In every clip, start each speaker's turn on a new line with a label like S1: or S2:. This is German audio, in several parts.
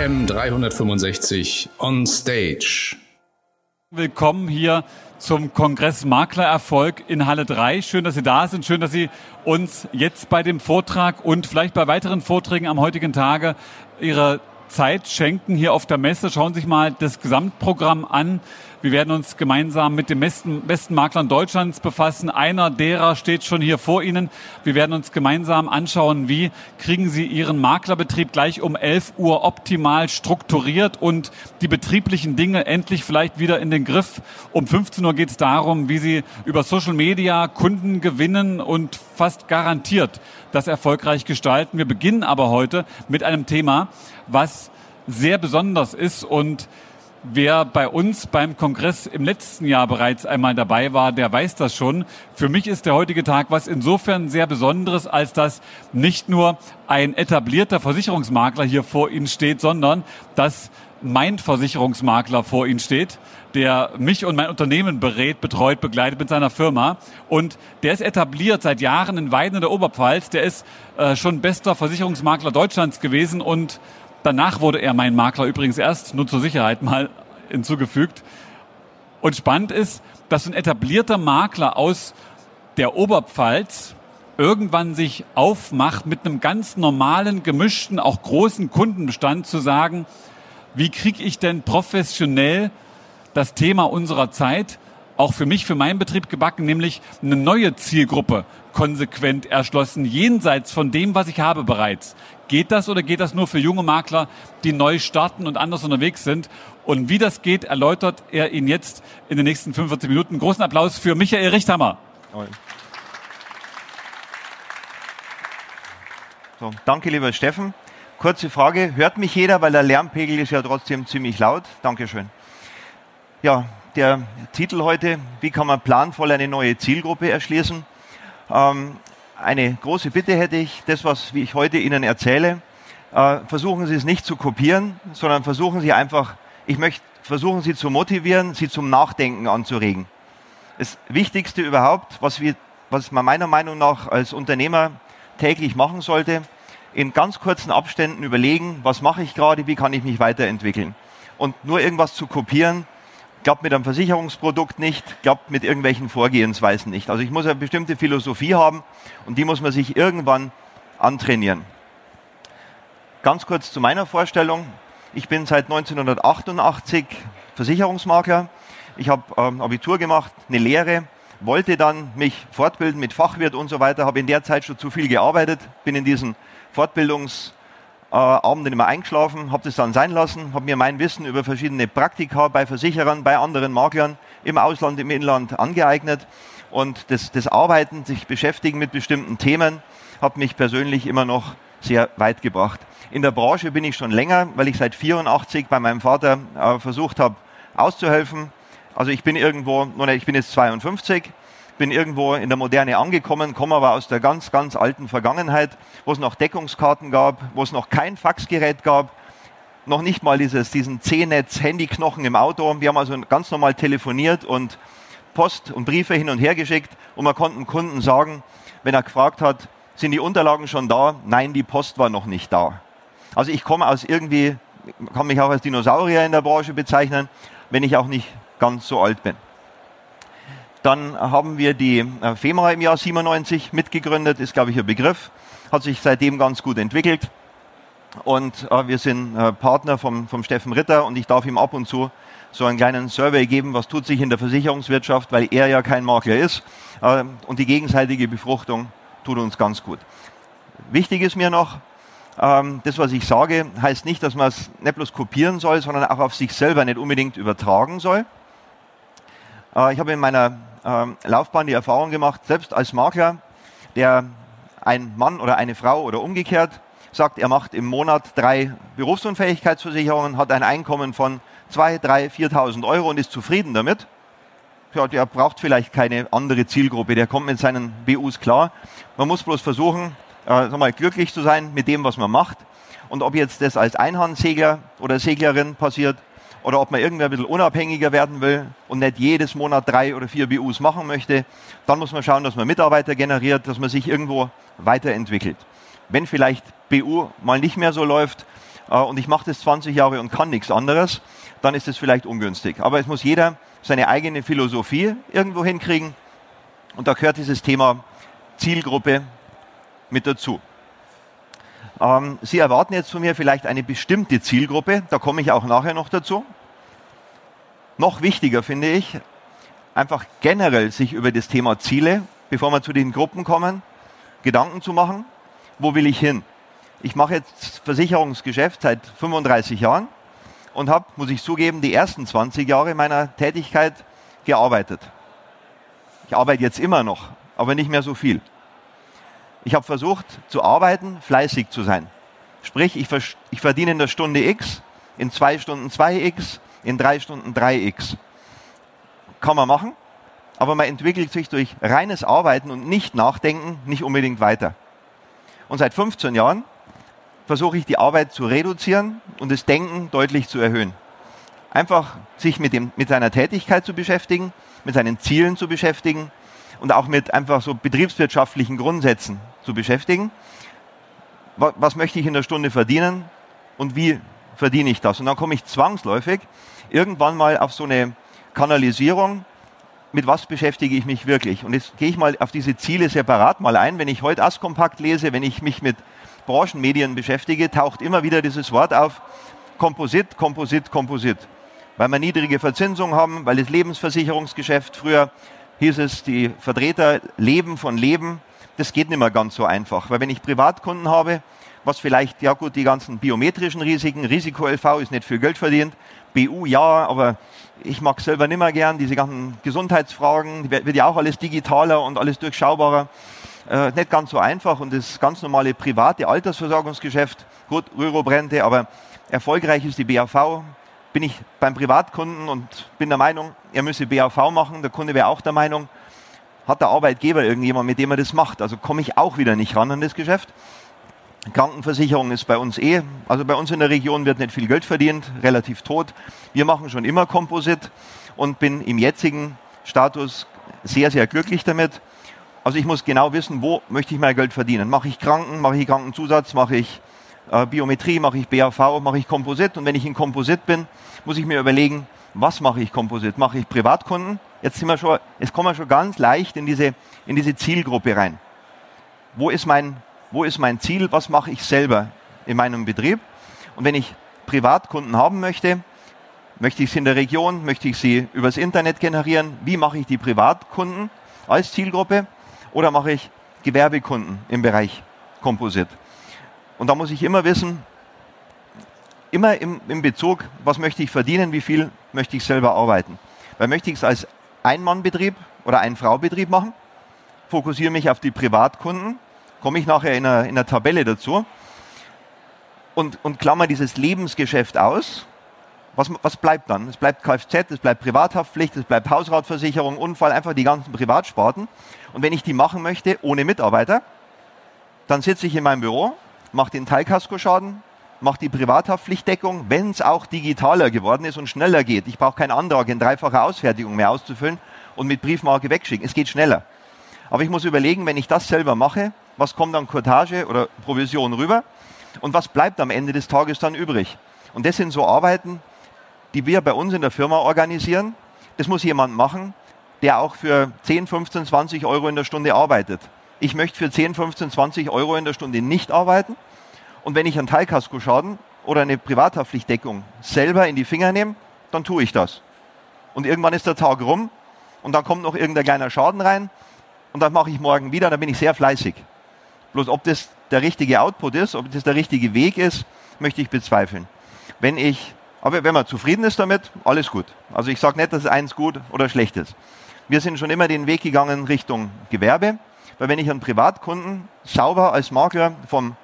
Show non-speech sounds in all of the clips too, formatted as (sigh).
S1: AM 365 on Stage.
S2: Willkommen hier zum Kongress Maklererfolg in Halle 3. Schön, dass Sie da sind. Schön, dass Sie uns jetzt bei dem Vortrag und vielleicht bei weiteren Vorträgen am heutigen Tage Ihre Zeit schenken hier auf der Messe. Schauen Sie sich mal das Gesamtprogramm an. Wir werden uns gemeinsam mit den besten, besten Maklern Deutschlands befassen. Einer derer steht schon hier vor Ihnen. Wir werden uns gemeinsam anschauen, wie kriegen Sie Ihren Maklerbetrieb gleich um 11 Uhr optimal strukturiert und die betrieblichen Dinge endlich vielleicht wieder in den Griff. Um 15 Uhr geht es darum, wie Sie über Social Media Kunden gewinnen und fast garantiert das erfolgreich gestalten. Wir beginnen aber heute mit einem Thema, was sehr besonders ist und Wer bei uns beim Kongress im letzten Jahr bereits einmal dabei war, der weiß das schon. Für mich ist der heutige Tag was insofern sehr Besonderes, als dass nicht nur ein etablierter Versicherungsmakler hier vor Ihnen steht, sondern dass mein Versicherungsmakler vor Ihnen steht, der mich und mein Unternehmen berät, betreut, begleitet mit seiner Firma. Und der ist etabliert seit Jahren in Weiden in der Oberpfalz. Der ist äh, schon bester Versicherungsmakler Deutschlands gewesen und Danach wurde er mein Makler übrigens erst, nur zur Sicherheit mal hinzugefügt. Und spannend ist, dass ein etablierter Makler aus der Oberpfalz irgendwann sich aufmacht, mit einem ganz normalen, gemischten, auch großen Kundenbestand zu sagen, wie kriege ich denn professionell das Thema unserer Zeit auch für mich, für meinen Betrieb gebacken, nämlich eine neue Zielgruppe konsequent erschlossen, jenseits von dem, was ich habe bereits. Geht das oder geht das nur für junge Makler, die neu starten und anders unterwegs sind? Und wie das geht, erläutert er Ihnen jetzt in den nächsten 45 Minuten. Großen Applaus für Michael Richthammer.
S3: So, danke, lieber Steffen. Kurze Frage. Hört mich jeder, weil der Lärmpegel ist ja trotzdem ziemlich laut. Dankeschön. Ja, der Titel heute, wie kann man planvoll eine neue Zielgruppe erschließen? Ähm, eine große Bitte hätte ich, das, was ich heute Ihnen erzähle, äh, versuchen Sie es nicht zu kopieren, sondern versuchen Sie einfach, ich möchte versuchen Sie zu motivieren, Sie zum Nachdenken anzuregen. Das Wichtigste überhaupt, was, wir, was man meiner Meinung nach als Unternehmer täglich machen sollte, in ganz kurzen Abständen überlegen, was mache ich gerade, wie kann ich mich weiterentwickeln. Und nur irgendwas zu kopieren, klappt mit einem Versicherungsprodukt nicht, klappt mit irgendwelchen Vorgehensweisen nicht. Also ich muss eine bestimmte Philosophie haben und die muss man sich irgendwann antrainieren. Ganz kurz zu meiner Vorstellung. Ich bin seit 1988 Versicherungsmakler. Ich habe ähm, Abitur gemacht, eine Lehre, wollte dann mich fortbilden mit Fachwirt und so weiter, habe in der Zeit schon zu viel gearbeitet, bin in diesen Fortbildungs- äh, Abende immer eingeschlafen, habe das dann sein lassen, habe mir mein Wissen über verschiedene Praktika bei Versicherern, bei anderen Maklern im Ausland, im Inland angeeignet. Und das, das Arbeiten, sich beschäftigen mit bestimmten Themen, hat mich persönlich immer noch sehr weit gebracht. In der Branche bin ich schon länger, weil ich seit 84 bei meinem Vater äh, versucht habe, auszuhelfen. Also ich bin irgendwo, ich bin jetzt 52, bin irgendwo in der Moderne angekommen, komme aber aus der ganz, ganz alten Vergangenheit, wo es noch Deckungskarten gab, wo es noch kein Faxgerät gab, noch nicht mal dieses, diesen C-Netz-Handyknochen im Auto. Wir haben also ganz normal telefoniert und Post und Briefe hin und her geschickt und man konnte dem Kunden sagen, wenn er gefragt hat, sind die Unterlagen schon da? Nein, die Post war noch nicht da. Also ich komme aus irgendwie, kann mich auch als Dinosaurier in der Branche bezeichnen, wenn ich auch nicht ganz so alt bin. Dann haben wir die äh, FEMA im Jahr 97 mitgegründet, ist, glaube ich, ein Begriff. Hat sich seitdem ganz gut entwickelt. Und äh, wir sind äh, Partner vom, vom Steffen Ritter und ich darf ihm ab und zu so einen kleinen Survey geben, was tut sich in der Versicherungswirtschaft, weil er ja kein Makler ist. Äh, und die gegenseitige Befruchtung tut uns ganz gut. Wichtig ist mir noch, ähm, das, was ich sage, heißt nicht, dass man es nicht bloß kopieren soll, sondern auch auf sich selber nicht unbedingt übertragen soll. Äh, ich habe in meiner ähm, Laufbahn die Erfahrung gemacht, selbst als Makler, der ein Mann oder eine Frau oder umgekehrt sagt, er macht im Monat drei Berufsunfähigkeitsversicherungen, hat ein Einkommen von 2.000, 3.000, 4.000 Euro und ist zufrieden damit. Ja, der braucht vielleicht keine andere Zielgruppe, der kommt mit seinen BUs klar. Man muss bloß versuchen, äh, mal, glücklich zu sein mit dem, was man macht. Und ob jetzt das als Einhandsegler oder Seglerin passiert, oder ob man irgendwie ein bisschen unabhängiger werden will und nicht jedes Monat drei oder vier BUs machen möchte, dann muss man schauen, dass man Mitarbeiter generiert, dass man sich irgendwo weiterentwickelt. Wenn vielleicht BU mal nicht mehr so läuft, äh, und ich mache das 20 Jahre und kann nichts anderes, dann ist es vielleicht ungünstig. Aber es muss jeder seine eigene Philosophie irgendwo hinkriegen und da gehört dieses Thema Zielgruppe mit dazu. Ähm, Sie erwarten jetzt von mir vielleicht eine bestimmte Zielgruppe, da komme ich auch nachher noch dazu. Noch wichtiger finde ich, einfach generell sich über das Thema Ziele, bevor wir zu den Gruppen kommen, Gedanken zu machen, wo will ich hin? Ich mache jetzt Versicherungsgeschäft seit 35 Jahren und habe, muss ich zugeben, die ersten 20 Jahre meiner Tätigkeit gearbeitet. Ich arbeite jetzt immer noch, aber nicht mehr so viel. Ich habe versucht zu arbeiten, fleißig zu sein. Sprich, ich, ich verdiene in der Stunde X, in zwei Stunden 2X, in drei Stunden 3X. Kann man machen, aber man entwickelt sich durch reines Arbeiten und nicht Nachdenken nicht unbedingt weiter. Und seit 15 Jahren versuche ich die Arbeit zu reduzieren und das Denken deutlich zu erhöhen. Einfach sich mit, dem, mit seiner Tätigkeit zu beschäftigen, mit seinen Zielen zu beschäftigen und auch mit einfach so betriebswirtschaftlichen Grundsätzen zu beschäftigen. Was, möchte ich in der Stunde verdienen und wie verdiene ich das? Und dann komme ich zwangsläufig irgendwann mal auf so eine Kanalisierung, mit was beschäftige ich mich wirklich? Und jetzt gehe ich mal auf diese Ziele separat mal ein. Wenn ich heute Askompakt lese, wenn ich mich mit Branchenmedien beschäftige, taucht immer wieder dieses Wort auf, Komposit, Komposit, Komposit. Weil wir niedrige Verzinsung haben, weil das Lebensversicherungsgeschäft früher hieß es, die Vertreter leben von Leben. Das geht nicht mehr ganz so einfach, weil wenn ich Privatkunden habe, was vielleicht, ja gut, die ganzen biometrischen Risiken, Risiko-LV ist nicht viel Geld verdient, BU ja, aber ich mag selber nicht mehr gern, diese ganzen Gesundheitsfragen, wird ja auch alles digitaler und alles durchschaubarer. Äh, nicht ganz so einfach und das ganz normale private Altersversorgungsgeschäft, gut, Rürup-Rente, aber erfolgreich ist die BAV, bin ich beim Privatkunden und bin der Meinung, er müsse BAV machen. Der Kunde wäre auch der Meinung, hat der Arbeitgeber irgendjemand, mit dem er das macht. Also komme ich auch wieder nicht ran an das Geschäft. Krankenversicherung ist bei uns eh, also bei uns in der Region wird nicht viel Geld verdient, relativ tot. Wir machen schon immer Komposit und bin im jetzigen Status sehr, sehr glücklich damit. Also ich muss genau wissen, wo möchte ich mein Geld verdienen. Mache ich Kranken, mache ich Krankenzusatz, mache ich äh, Biometrie, mache ich BAV, mache ich Komposit. Und wenn ich in Komposit bin, muss ich mir überlegen, was mache ich Komposit? Mache ich Privatkunden? Jetzt sind wir schon, jetzt kommen wir schon ganz leicht in diese, in diese Zielgruppe rein. Wo ist mein, wo ist mein Ziel? Was mache ich selber in meinem Betrieb? Und wenn ich Privatkunden haben möchte, möchte ich sie in der Region, möchte ich sie übers Internet generieren? Wie mache ich die Privatkunden als Zielgruppe? Oder mache ich Gewerbekunden im Bereich Komposit? Und da muss ich immer wissen, immer im, im Bezug, was möchte ich verdienen, wie viel möchte ich selber arbeiten. Weil möchte ich es als Ein-Mann-Betrieb oder Ein-Frau-Betrieb machen, fokussiere mich auf die Privatkunden, komme ich nachher in einer, in einer Tabelle dazu und, und klammer dieses Lebensgeschäft aus. Was, was bleibt dann? Es bleibt Kfz, es bleibt Privathaftpflicht, es bleibt Hausratversicherung, Unfall, einfach die ganzen Privatsparten. Und wenn ich die machen möchte ohne Mitarbeiter, dann sitze ich in meinem Büro macht den Teilkaskoschaden, macht die Privathaftpflichtdeckung, wenn es auch digitaler geworden ist und schneller geht. Ich brauche keinen Antrag in dreifacher Ausfertigung mehr auszufüllen und mit Briefmarke wegschicken. Es geht schneller. Aber ich muss überlegen, wenn ich das selber mache, was kommt an Cottage oder Provision rüber und was bleibt am Ende des Tages dann übrig. Und das sind so Arbeiten, die wir bei uns in der Firma organisieren. Das muss jemand machen, der auch für 10, 15, 20 Euro in der Stunde arbeitet ich möchte für 10, 15, 20 Euro in der Stunde nicht arbeiten. Und wenn ich einen Teilkaskoschaden oder eine Privathaftpflichtdeckung selber in die Finger nehme, dann tue ich das. Und irgendwann ist der Tag rum und dann kommt noch irgendein kleiner Schaden rein und dann mache ich morgen wieder, dann bin ich sehr fleißig. Bloß ob das der richtige Output ist, ob das der richtige Weg ist, möchte ich bezweifeln. Wenn ich, aber wenn man zufrieden ist damit, alles gut. Also ich sage nicht, dass eins gut oder schlecht ist. Wir sind schon immer den Weg gegangen Richtung Gewerbe. Weil wenn ich einen Privatkunden sauber als Makler vom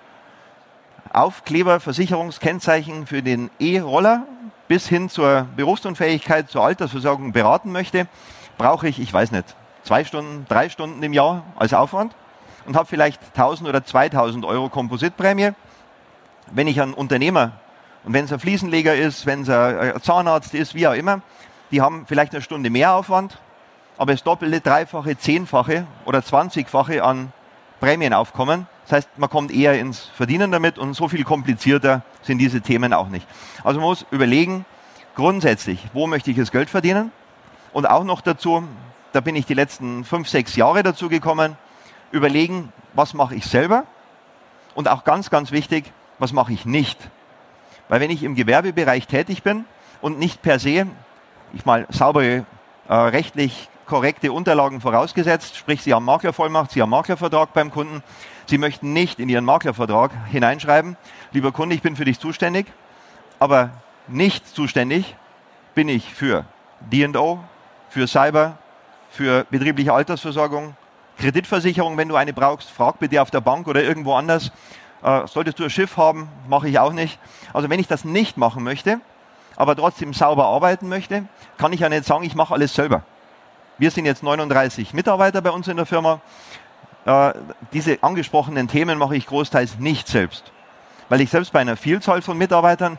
S3: Aufkleber, Versicherungskennzeichen für den E-Roller bis hin zur Berufsunfähigkeit, zur Altersversorgung beraten möchte, brauche ich, ich weiß nicht, zwei Stunden, drei Stunden im Jahr als Aufwand und habe vielleicht 1000 oder 2000 Euro Kompositprämie. Wenn ich ein Unternehmer und wenn es ein Fliesenleger ist, wenn es ein Zahnarzt ist, wie auch immer, die haben vielleicht eine Stunde mehr Aufwand, aber das doppelte, dreifache, zehnfache oder zwanzigfache an Prämienaufkommen Das heißt, man kommt eher ins Verdienen damit und so viel komplizierter sind diese Themen auch nicht. Also man muss überlegen, grundsätzlich, wo möchte ich das Geld verdienen? Und auch noch dazu, da bin ich die letzten fünf, sechs Jahre dazu gekommen, überlegen, was mache ich selber? Und auch ganz, ganz wichtig, was mache ich nicht? Weil wenn ich im Gewerbebereich tätig bin und nicht per se, ich mal saubere, äh, rechtlich korrekte Unterlagen vorausgesetzt, sprich Sie haben Maklervollmacht, Sie haben Maklervertrag beim Kunden, Sie möchten nicht in Ihren Maklervertrag hineinschreiben, lieber Kunde, ich bin für dich zuständig, aber nicht zuständig bin ich für D&O, für Cyber, für betriebliche Altersversorgung, Kreditversicherung, wenn du eine brauchst, frag bitte auf der Bank oder irgendwo anders. Äh, solltest du ein Schiff haben, mache ich auch nicht. Also wenn ich das nicht machen möchte, aber trotzdem sauber arbeiten möchte, kann ich ja nicht sagen, ich mache alles selber. Wir sind jetzt 39 Mitarbeiter bei uns in der Firma. Äh, diese angesprochenen Themen mache ich großteils nicht selbst. Weil ich selbst bei einer Vielzahl von Mitarbeitern,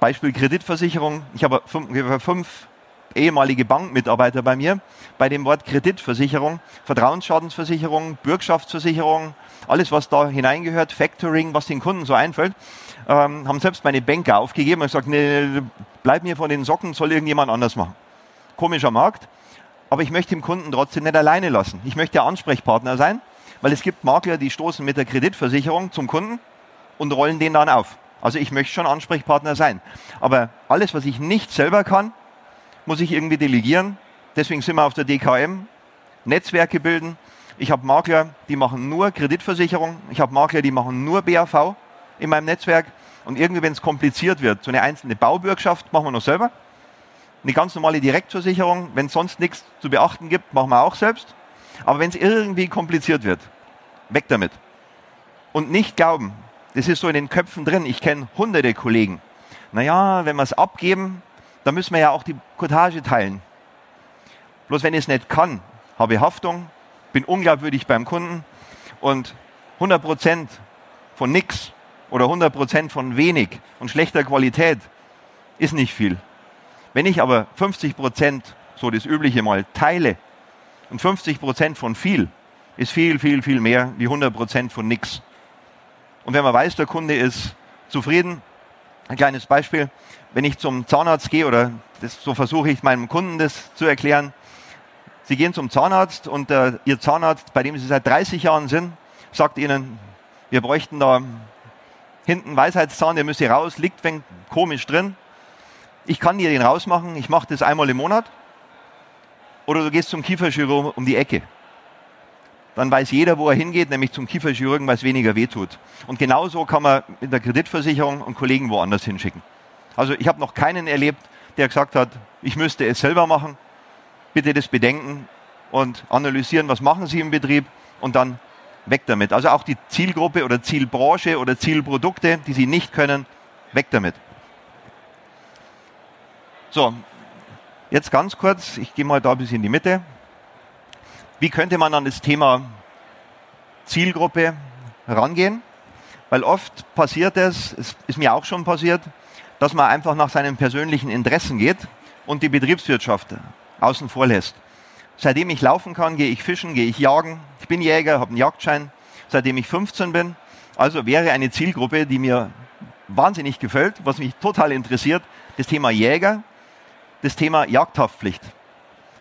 S3: Beispiel Kreditversicherung, ich habe fünf, fünf ehemalige Bankmitarbeiter bei mir, bei dem Wort Kreditversicherung, Vertrauensschadensversicherung, Bürgschaftsversicherung, alles was da hineingehört, Factoring, was den Kunden so einfällt, ähm, haben selbst meine Banker aufgegeben und gesagt, nee, bleib mir von den Socken, soll irgendjemand anders machen. Komischer Markt, aber ich möchte den Kunden trotzdem nicht alleine lassen. Ich möchte der Ansprechpartner sein, weil es gibt Makler, die stoßen mit der Kreditversicherung zum Kunden und rollen den dann auf. Also ich möchte schon Ansprechpartner sein. Aber alles, was ich nicht selber kann, muss ich irgendwie delegieren. Deswegen sind wir auf der DKM. Netzwerke bilden. Ich habe Makler, die machen nur Kreditversicherung. Ich habe Makler, die machen nur BAV in meinem Netzwerk. Und irgendwie, wenn es kompliziert wird, so eine einzelne Baubürgschaft machen wir noch selber. Eine ganz normale Direktversicherung, wenn es sonst nichts zu beachten gibt, machen wir auch selbst. Aber wenn es irgendwie kompliziert wird, weg damit. Und nicht glauben, das ist so in den Köpfen drin. Ich kenne hunderte Kollegen. Naja, wenn wir es abgeben, dann müssen wir ja auch die Cottage teilen. Bloß wenn ich es nicht kann, habe ich Haftung, bin unglaubwürdig beim Kunden und 100% von nichts oder 100% von wenig und schlechter Qualität ist nicht viel. Wenn ich aber 50%, so das übliche mal, teile und 50% von viel, ist viel, viel, viel mehr wie 100% von nichts. Und wenn man weiß, der Kunde ist zufrieden, ein kleines Beispiel, wenn ich zum Zahnarzt gehe, oder das, so versuche ich meinem Kunden das zu erklären, Sie gehen zum Zahnarzt und äh, Ihr Zahnarzt, bei dem Sie seit 30 Jahren sind, sagt Ihnen, wir bräuchten da hinten Weisheitszahn, der müsste raus, liegt wenn komisch drin. Ich kann dir den rausmachen, ich mache das einmal im Monat. Oder du gehst zum Kieferchirurgen um die Ecke dann weiß jeder, wo er hingeht, nämlich zum Kieferchirurgen, weil es weniger wehtut. Und genauso kann man mit der Kreditversicherung und Kollegen woanders hinschicken. Also ich habe noch keinen erlebt, der gesagt hat, ich müsste es selber machen. Bitte das bedenken und analysieren, was machen Sie im Betrieb und dann weg damit. Also auch die Zielgruppe oder Zielbranche oder Zielprodukte, die Sie nicht können, weg damit. So, jetzt ganz kurz, ich gehe mal da bis in die Mitte. Wie könnte man an das Thema Zielgruppe rangehen? Weil oft passiert es, es ist mir auch schon passiert, dass man einfach nach seinen persönlichen Interessen geht und die Betriebswirtschaft außen vor lässt. Seitdem ich laufen kann, gehe ich fischen, gehe ich jagen. Ich bin Jäger, habe einen Jagdschein, seitdem ich 15 bin. Also wäre eine Zielgruppe, die mir wahnsinnig gefällt, was mich total interessiert, das Thema Jäger, das Thema Jagdhaftpflicht.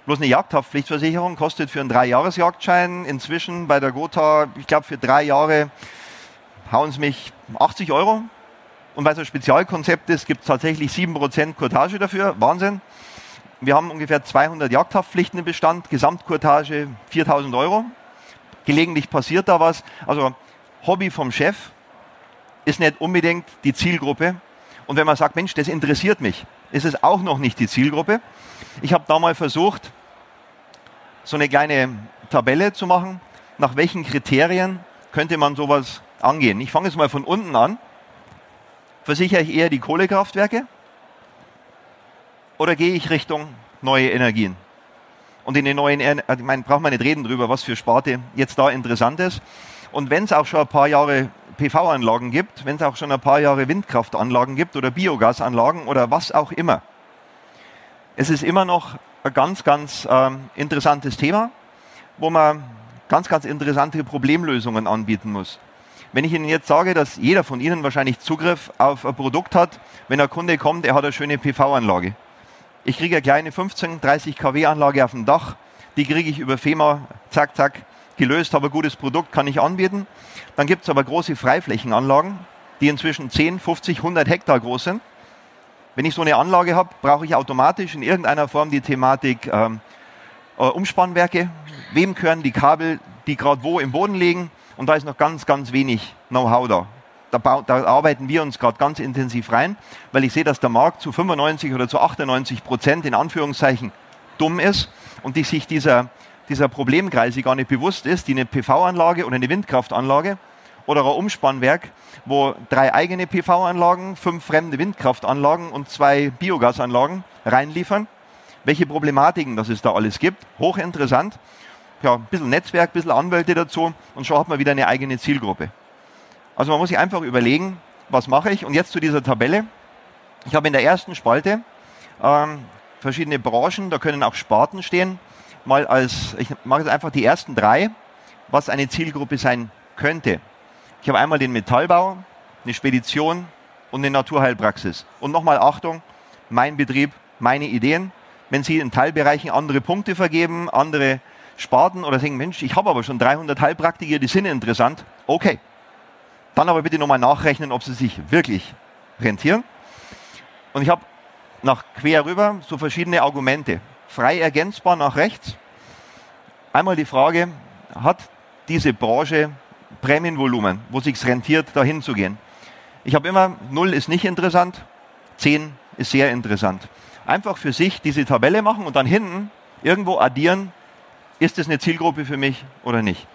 S3: Bloß eine Jagdhaftpflichtversicherung kostet für einen Dreijahresjagdschein inzwischen bei der Gotha, ich glaube für drei Jahre hauen sie mich 80 Euro. Und weil es ein Spezialkonzept ist, gibt es tatsächlich 7% Kurtage dafür. Wahnsinn. Wir haben ungefähr 200 Jagdhaftpflichten im Bestand, Gesamtkurtage 4000 Euro. Gelegentlich passiert da was. Also Hobby vom Chef ist nicht unbedingt die Zielgruppe. Und wenn man sagt, Mensch, das interessiert mich, ist es auch noch nicht die Zielgruppe. Ich habe da mal versucht, so eine kleine Tabelle zu machen, nach welchen Kriterien könnte man sowas angehen. Ich fange jetzt mal von unten an. Versichere ich eher die Kohlekraftwerke oder gehe ich Richtung neue Energien? Und in den neuen, also ich meine, braucht man nicht reden drüber, was für Sparte jetzt da interessant ist. Und wenn es auch schon ein paar Jahre PV-Anlagen gibt, wenn es auch schon ein paar Jahre Windkraftanlagen gibt oder Biogasanlagen oder was auch immer, es ist immer noch ein ganz, ganz ähm, interessantes Thema, wo man ganz, ganz interessante Problemlösungen anbieten muss. Wenn ich Ihnen jetzt sage, dass jeder von Ihnen wahrscheinlich Zugriff auf ein Produkt hat, wenn ein Kunde kommt, er hat eine schöne PV-Anlage. Ich kriege eine kleine 15, 30 kW Anlage auf dem Dach, die kriege ich über FEMA, zack, zack, gelöst, habe ein gutes Produkt, kann ich anbieten. Dann gibt es aber große Freiflächenanlagen, die inzwischen 10, 50, 100 Hektar groß sind. Wenn ich so eine Anlage habe, brauche ich automatisch in irgendeiner Form die Thematik ähm, äh, Umspannwerke. Wem gehören die Kabel, die gerade wo im Boden liegen? Und da ist noch ganz, ganz wenig Know-how da. Da, da, arbeiten wir uns gerade ganz intensiv rein, weil ich sehe, dass der Markt zu 95 oder zu 98 Prozent in Anführungszeichen dumm ist und die sich dieser, dieser Problemkreise gar nicht bewusst ist, die eine PV-Anlage oder eine Windkraftanlage oder ein Umspannwerk, wo drei eigene PV-Anlagen, fünf fremde Windkraftanlagen und zwei Biogasanlagen reinliefern. Welche Problematiken das es da alles gibt, hochinteressant. Ja, ein bisschen Netzwerk, ein bisschen Anwälte dazu und schon hat man wieder eine eigene Zielgruppe. Also man muss sich einfach überlegen, was mache ich? Und jetzt zu dieser Tabelle. Ich habe in der ersten Spalte ähm, verschiedene Branchen, da können auch Sparten stehen. Mal als, ich mache jetzt einfach die ersten drei, was eine Zielgruppe sein könnte. Ich habe einmal den Metallbau, eine Spedition und eine Naturheilpraxis. Und nochmal Achtung, mein Betrieb, meine Ideen. Wenn Sie in Teilbereichen andere Punkte vergeben, andere Sparten oder sagen, Mensch, ich habe aber schon 300 Heilpraktiker, die sind interessant, okay. Dann aber bitte nochmal nachrechnen, ob sie sich wirklich rentieren. Und ich habe nach quer rüber so verschiedene Argumente. Frei ergänzbar nach rechts. Einmal die Frage, hat diese Branche Prämienvolumen, wo sich rentiert, dahin zu gehen. Ich habe immer, 0 ist nicht interessant, 10 ist sehr interessant. Einfach für sich diese Tabelle machen und dann hinten irgendwo addieren, ist es eine Zielgruppe für mich oder nicht.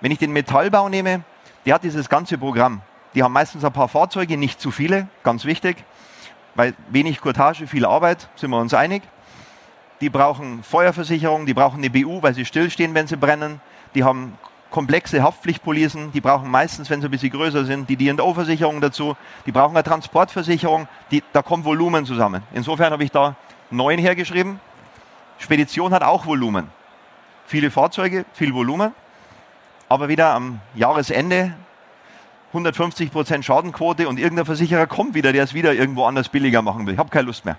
S3: Wenn ich den Metallbau nehme, der hat dieses ganze Programm. Die haben meistens ein paar Fahrzeuge, nicht zu viele, ganz wichtig, weil wenig Kurtage, viel Arbeit, sind wir uns einig. Die brauchen Feuerversicherung, die brauchen eine BU, weil sie stillstehen, wenn sie brennen. Die haben komplexe Haftpflichtpolicen, die brauchen meistens, wenn sie ein bisschen größer sind, die D&O-Versicherung dazu, die brauchen eine Transportversicherung, die, da kommt Volumen zusammen. Insofern habe ich da neun hergeschrieben. Spedition hat auch Volumen. Viele Fahrzeuge, viel Volumen, aber wieder am Jahresende 150 Prozent Schadenquote und irgendein Versicherer kommt wieder, der es wieder irgendwo anders billiger machen will. Ich habe keine Lust mehr.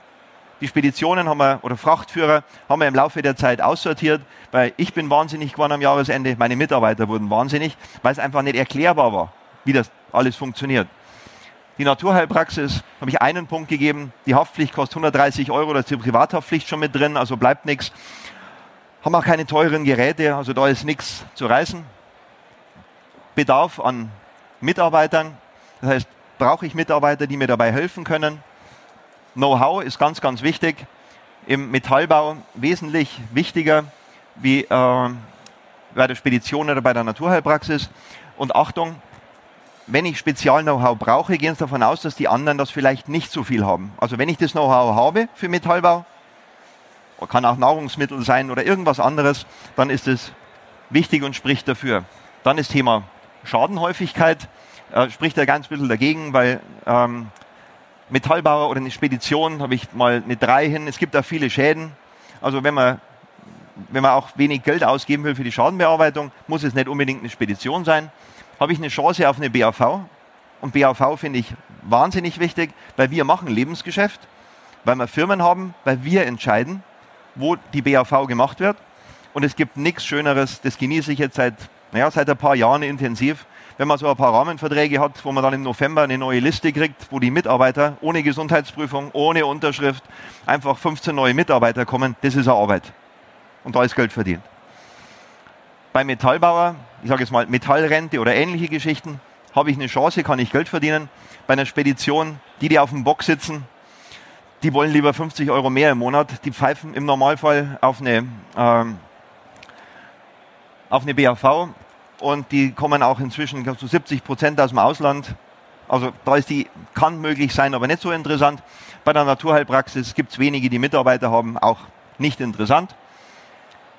S3: Die Speditionen haben wir, oder Frachtführer haben wir im Laufe der Zeit aussortiert, weil ich bin wahnsinnig geworden am Jahresende, meine Mitarbeiter wurden wahnsinnig, weil es einfach nicht erklärbar war, wie das alles funktioniert. Die Naturheilpraxis habe ich einen Punkt gegeben, die Haftpflicht kostet 130 Euro, da ist die Privathaftpflicht schon mit drin, also bleibt nichts. Haben auch keine teuren Geräte, also da ist nichts zu reißen. Bedarf an Mitarbeitern, das heißt, brauche ich Mitarbeiter, die mir dabei helfen können. Know-how ist ganz, ganz wichtig. Im Metallbau wesentlich wichtiger wie äh, bei der Spedition oder bei der Naturheilpraxis. Und Achtung, wenn ich Spezial-Know-how brauche, gehen Sie davon aus, dass die anderen das vielleicht nicht so viel haben. Also wenn ich das Know-how habe für Metallbau, kann auch Nahrungsmittel sein oder irgendwas anderes, dann ist es wichtig und spricht dafür. Dann das Thema Schadenhäufigkeit äh, spricht da ganz ein bisschen dagegen, weil ähm, Metallbauer oder eine Spedition, habe ich mal eine 3 hin. Es gibt da viele Schäden. Also wenn man, wenn man auch wenig Geld ausgeben will für die Schadenbearbeitung, muss es nicht unbedingt eine Spedition sein. Habe ich eine Chance auf eine BAV. Und BAV finde ich wahnsinnig wichtig, weil wir machen Lebensgeschäft, weil wir Firmen haben, weil wir entscheiden, wo die BAV gemacht wird. Und es gibt nichts Schöneres, das genieße ich jetzt seit, naja, seit ein paar Jahren intensiv, wenn man so ein paar Rahmenverträge hat, wo man dann im November eine neue Liste kriegt, wo die Mitarbeiter ohne Gesundheitsprüfung, ohne Unterschrift einfach 15 neue Mitarbeiter kommen, das ist eine Arbeit. Und da ist Geld verdient. Bei Metallbauer, ich sage jetzt mal Metallrente oder ähnliche Geschichten, habe ich eine Chance, kann ich Geld verdienen. Bei einer Spedition, die, die auf dem Bock sitzen, die wollen lieber 50 Euro mehr im Monat. Die pfeifen im Normalfall auf eine, ähm, auf eine BAV und die kommen auch inzwischen zu 70 Prozent aus dem Ausland. Also da ist die, kann möglich sein, aber nicht so interessant. Bei der Naturheilpraxis gibt es wenige, die Mitarbeiter haben, auch nicht interessant.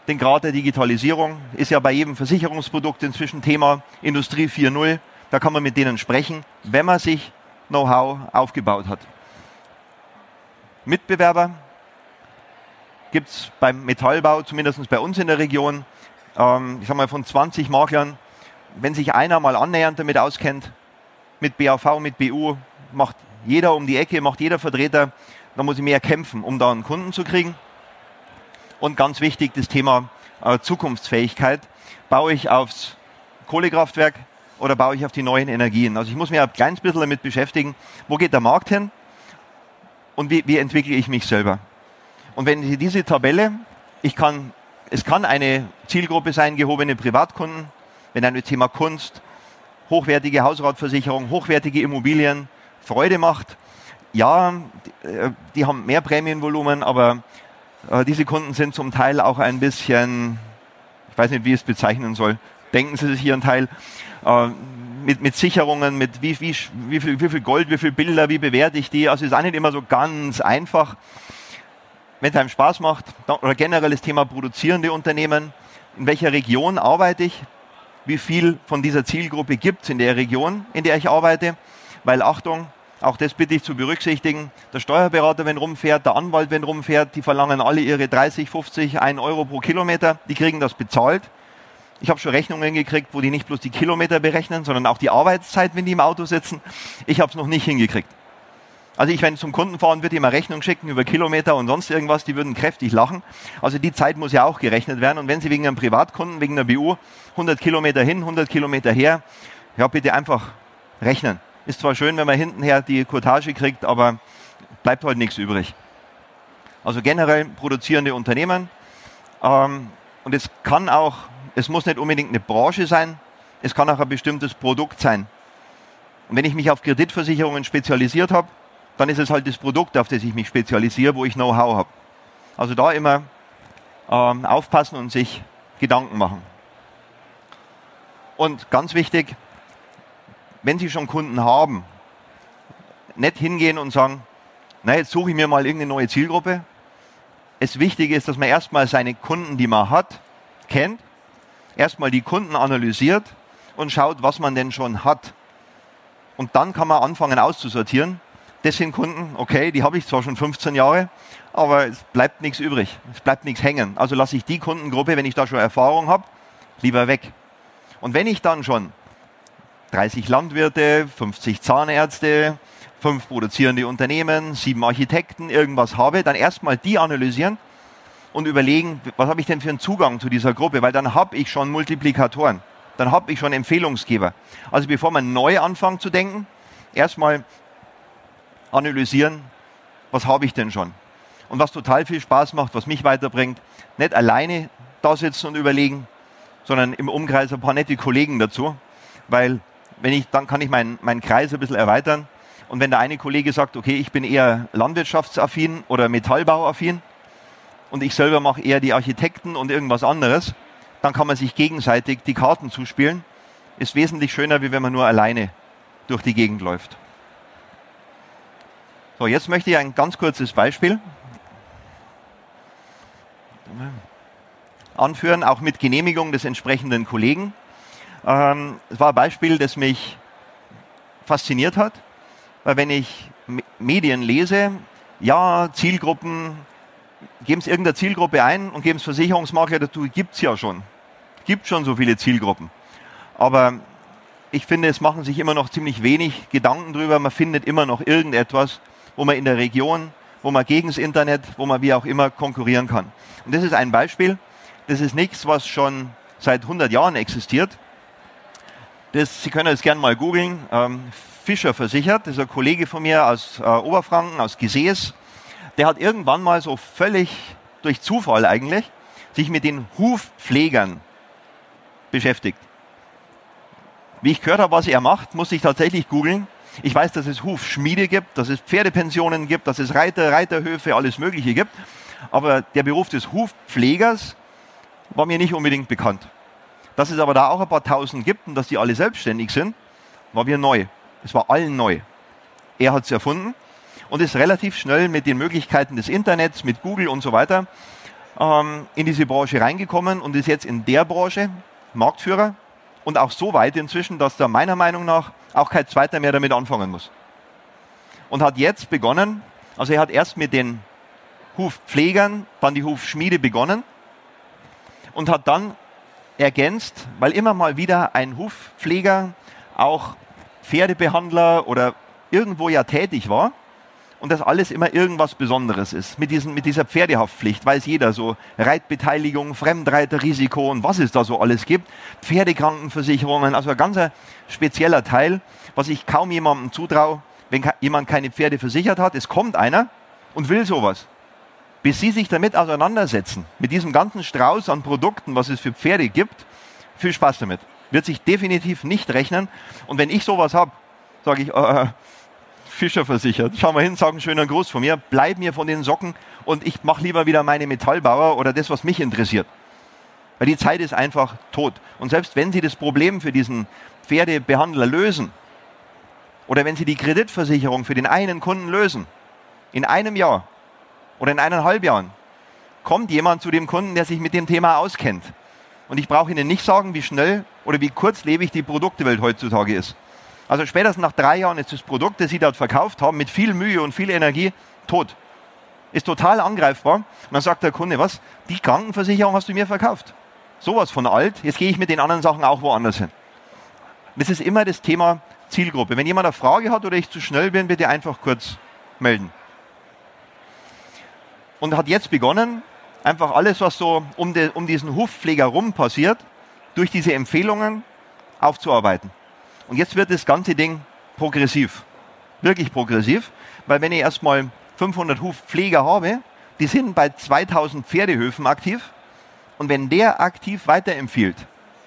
S3: Den Grad der Digitalisierung ist ja bei jedem Versicherungsprodukt inzwischen Thema Industrie 4.0. Da kann man mit denen sprechen, wenn man sich Know-how aufgebaut hat. Mitbewerber gibt es beim Metallbau, zumindest bei uns in der Region, ähm, ich sag mal von 20 Maklern, wenn sich einer mal annähernd damit auskennt, mit BAV, mit BU, macht jeder um die Ecke, macht jeder Vertreter, dann muss ich mehr kämpfen, um da einen Kunden zu kriegen. Und ganz wichtig, das Thema äh, Zukunftsfähigkeit. Baue ich aufs Kohlekraftwerk oder baue ich auf die neuen Energien? Also ich muss mich ein kleines bisschen damit beschäftigen, wo geht der Markt hin und wie, wie entwickle ich mich selber? Und wenn Sie diese Tabelle, ich kann, es kann eine Zielgruppe sein, gehobene Privatkunden, wenn ein Thema Kunst, hochwertige Hausratversicherung, hochwertige Immobilien Freude macht. Ja, äh, die haben mehr Prämienvolumen, aber äh, diese Kunden sind zum Teil auch ein bisschen, ich weiß nicht, wie ich es bezeichnen soll, denken Sie sich hier einen Teil, äh, mit, mit Sicherungen, mit wie, wie, wie, viel, wie viel Gold, wie viel Bilder, wie bewerte ich die. Also ist auch nicht immer so ganz einfach. Wenn es einem Spaß macht, oder generell das Thema produzierende Unternehmen, in welcher Region arbeite ich, wie viel von dieser Zielgruppe gibt es in der Region, in der ich arbeite. Weil Achtung, auch das bitte ich zu berücksichtigen. Der Steuerberater, wenn rumfährt, der Anwalt, wenn rumfährt, die verlangen alle ihre 30, 50, 1 Euro pro Kilometer. Die kriegen das bezahlt. Ich habe schon Rechnungen gekriegt, wo die nicht bloß die Kilometer berechnen, sondern auch die Arbeitszeit, wenn die im Auto sitzen. Ich habe es noch nicht hingekriegt. Also ich, wenn zum Kunden fahren, würde ihm eine Rechnung schicken über Kilometer und sonst irgendwas, die würden kräftig lachen. Also die Zeit muss ja auch gerechnet werden. Und wenn Sie wegen einem Privatkunden, wegen einer BU 100 Kilometer hin, 100 Kilometer her, ja bitte einfach rechnen. Ist zwar schön, wenn man hintenher die Cottage kriegt, aber bleibt halt nichts übrig. Also generell produzierende Unternehmen. Ähm, und es kann auch, es muss nicht unbedingt eine Branche sein, es kann auch ein bestimmtes Produkt sein. Und wenn ich mich auf Kreditversicherungen spezialisiert habe, dann ist es halt das Produkt, auf das ich mich spezialisiere, wo ich Know-how habe. Also da immer ähm, aufpassen und sich Gedanken machen. Und ganz wichtig, wenn Sie schon Kunden haben, nicht hingehen und sagen, na, jetzt suche ich mir mal irgendeine neue Zielgruppe. Es wichtig ist, dass man erstmal seine Kunden, die man hat, kennt, erstmal die Kunden analysiert und schaut, was man denn schon hat. Und dann kann man anfangen auszusortieren das sind Kunden, okay, die habe ich zwar schon 15 Jahre, aber es bleibt nichts übrig. Es bleibt nichts hängen. Also lasse ich die Kundengruppe, wenn ich da schon Erfahrung habe, lieber weg. Und wenn ich dann schon 30 Landwirte, 50 Zahnärzte, fünf produzierende Unternehmen, sieben Architekten, irgendwas habe, dann erstmal die analysieren und überlegen, was habe ich denn für einen Zugang zu dieser Gruppe, weil dann habe ich schon Multiplikatoren, dann habe ich schon Empfehlungsgeber. Also bevor man neu anfängt zu denken, erstmal analysieren, was habe ich denn schon. Und was total viel Spaß macht, was mich weiterbringt, nicht alleine da sitzen und überlegen, sondern im Umkreis ein paar nette Kollegen dazu, weil wenn ich, dann kann ich meinen, meinen Kreis ein bisschen erweitern. Und wenn der eine Kollege sagt, okay, ich bin eher landwirtschaftsaffin oder metallbauaffin und ich selber mache eher die Architekten und irgendwas anderes, dann kann man sich gegenseitig die Karten zuspielen. Ist wesentlich schöner, wie wenn man nur alleine durch die Gegend läuft. So, jetzt möchte ich ein ganz kurzes Beispiel anführen, auch mit Genehmigung des entsprechenden Kollegen. Ähm, es war ein Beispiel, das mich fasziniert hat, weil wenn ich Medien lese, ja, Zielgruppen, geben es irgendeine Zielgruppe ein und geben es Versicherungsmakler dazu, gibt es ja schon. Gibt schon so viele Zielgruppen. Aber ich finde, es machen sich immer noch ziemlich wenig Gedanken drüber. Man findet immer noch irgendetwas, wo man in der Region, wo man gegen das Internet, wo man wie auch immer konkurrieren kann. Und das ist ein Beispiel. Das ist nichts, was schon seit 100 Jahren existiert. Das, Sie können es gerne mal googeln. Ähm, Fischer versichert, das ist ein Kollege von mir aus äh, Oberfranken, aus Gesäß. Der hat irgendwann mal so völlig durch Zufall eigentlich sich mit den Hufpflegern beschäftigt. Wie ich gehört habe, was er macht, muss ich tatsächlich googeln. Ich weiß, dass es Hufschmiede gibt, dass es Pferdepensionen gibt, dass es Reiter, Reiterhöfe, alles Mögliche gibt. Aber der Beruf des Hufpflegers war mir nicht unbedingt bekannt. Dass es aber da auch ein paar Tausend gibt und dass die alle selbstständig sind, war mir neu. Es war allen neu. Er hat es erfunden und ist relativ schnell mit den Möglichkeiten des Internets, mit Google und so weiter ähm, in diese Branche reingekommen und ist jetzt in der Branche Marktführer und auch so weit inzwischen, dass da meiner Meinung nach auch kein zweiter mehr damit anfangen muss. Und hat jetzt begonnen, also er hat erst mit den Hufpflegern, dann die Hufschmiede begonnen und hat dann ergänzt, weil immer mal wieder ein Hufpfleger, auch Pferdebehandler oder irgendwo ja tätig war und das alles immer irgendwas Besonderes ist. Mit, diesen, mit dieser Pferdehaftpflicht weiß jeder so Reitbeteiligung, Fremdreiterrisiko und was es da so alles gibt. Pferdekrankenversicherungen, also ein ganz spezieller Teil, was ich kaum jemandem zutraue, wenn jemand keine Pferde versichert hat. Es kommt einer und will sowas. Bis Sie sich damit auseinandersetzen, mit diesem ganzen Strauß an Produkten, was es für Pferde gibt, viel Spaß damit. Wird sich definitiv nicht rechnen. Und wenn ich sowas habe, sage ich, äh, Fischer versichert. Schau mal hin, sagen schöner Gruß von mir, bleib mir von den Socken und ich mache lieber wieder meine Metallbauer oder das, was mich interessiert. Weil die Zeit ist einfach tot. Und selbst wenn Sie das Problem für diesen Pferdebehandler lösen oder wenn Sie die Kreditversicherung für den einen Kunden lösen, in einem Jahr oder in eineinhalb Jahren, kommt jemand zu dem Kunden, der sich mit dem Thema auskennt. Und ich brauche Ihnen nicht sagen, wie schnell oder wie kurzlebig die Produktewelt heutzutage ist. Also spätestens nach drei Jahren ist das Produkt, das Sie dort verkauft haben, mit viel Mühe und viel Energie tot. Ist total angreifbar. Und dann sagt der Kunde, was? Die Krankenversicherung hast du mir verkauft. Sowas von alt. Jetzt gehe ich mit den anderen Sachen auch woanders hin. Das ist immer das Thema Zielgruppe. Wenn jemand eine Frage hat oder ich zu schnell bin, bitte einfach kurz melden. Und hat jetzt begonnen, einfach alles, was so um, de, um diesen Hufpfleger rum passiert, durch diese Empfehlungen aufzuarbeiten. Und jetzt wird das ganze Ding progressiv. Wirklich progressiv. Weil wenn ich erstmal 500 Hufpfleger habe, die sind bei 2000 Pferdehöfen aktiv. Und wenn der aktiv weiterempfiehlt,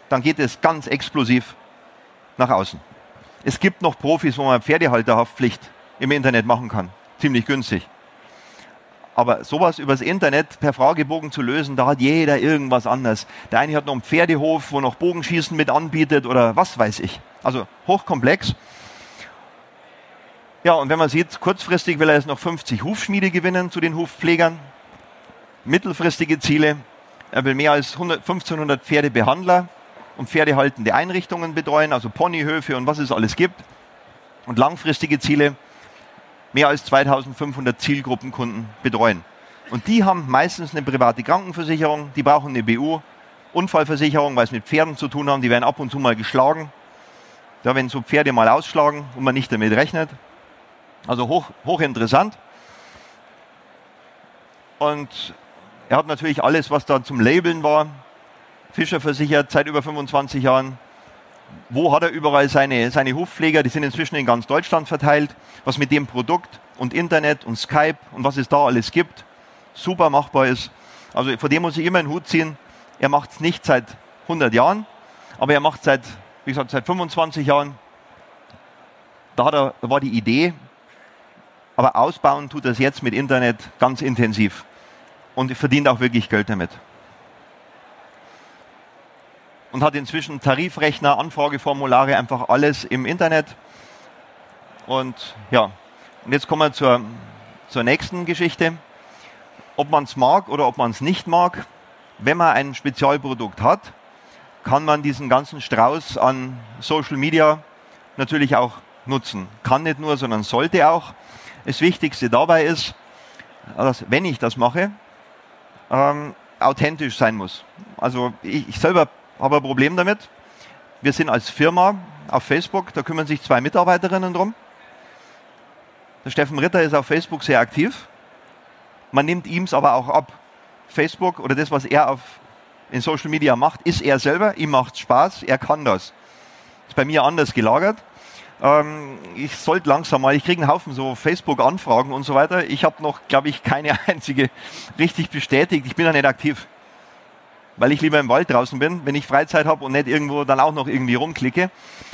S3: dann geht es ganz explosiv nach außen. Es gibt noch Profis, wo man Pferdehalterhaftpflicht im Internet machen kann. Ziemlich günstig. Aber sowas übers Internet per Fragebogen zu lösen, da hat jeder irgendwas anderes. Der eine hat noch einen Pferdehof, wo noch Bogenschießen mit anbietet oder was weiß ich. Also hochkomplex. Ja, und wenn man sieht, kurzfristig will er jetzt noch 50 Hufschmiede gewinnen zu den Hufpflegern. Mittelfristige Ziele, er will mehr als 100, 1500 Pferdebehandler und pferdehaltende Einrichtungen betreuen, also Ponyhöfe und was es alles gibt. Und langfristige Ziele, mehr als 2500 Zielgruppenkunden betreuen. Und die haben meistens eine private Krankenversicherung, die brauchen eine BU, Unfallversicherung, weil es mit Pferden zu tun haben, die werden ab und zu mal geschlagen. Da, wenn so Pferde mal ausschlagen und man nicht damit rechnet. Also hoch, hochinteressant. Und er hat natürlich alles, was da zum Labeln war. Fischer versichert seit über 25 Jahren, wo hat er überall seine, seine Hufpfleger, die sind inzwischen in ganz Deutschland verteilt, was mit dem Produkt und Internet und Skype und was es da alles gibt, super machbar ist. Also vor dem muss ich immer einen Hut ziehen. Er macht es nicht seit 100 Jahren, aber er macht seit, wie gesagt, seit 25 Jahren. Da er, war die Idee, aber ausbauen tut es jetzt mit Internet ganz intensiv und verdient auch wirklich Geld damit und hat inzwischen Tarifrechner, Anfrageformulare, einfach alles im Internet. Und ja, und jetzt kommen wir zur, zur nächsten Geschichte. Ob man es mag oder ob man es nicht mag, wenn man ein Spezialprodukt hat, kann man diesen ganzen Strauß an Social Media natürlich auch nutzen. Kann nicht nur, sondern sollte auch. Das Wichtigste dabei ist, dass wenn ich das mache, ähm, authentisch sein muss. Also ich, ich selber habe ein Problem damit. Wir sind als Firma auf Facebook, da kümmern sich zwei Mitarbeiterinnen drum. Der Steffen Ritter ist auf Facebook sehr aktiv. Man nimmt ihm es aber auch ab. Facebook oder das, was er auf, in Social Media macht, ist er selber. Ihm macht Spaß, er kann das. Ist bei mir anders gelagert. Ähm, ich sollte langsam mal, ich kriege einen Haufen so Facebook-Anfragen und so weiter. Ich habe noch, glaube ich, keine (laughs) einzige richtig bestätigt. Ich bin da nicht aktiv weil ich lieber im Wald draußen bin, wenn ich Freizeit habe und nicht irgendwo dann auch noch irgendwie rumklicke.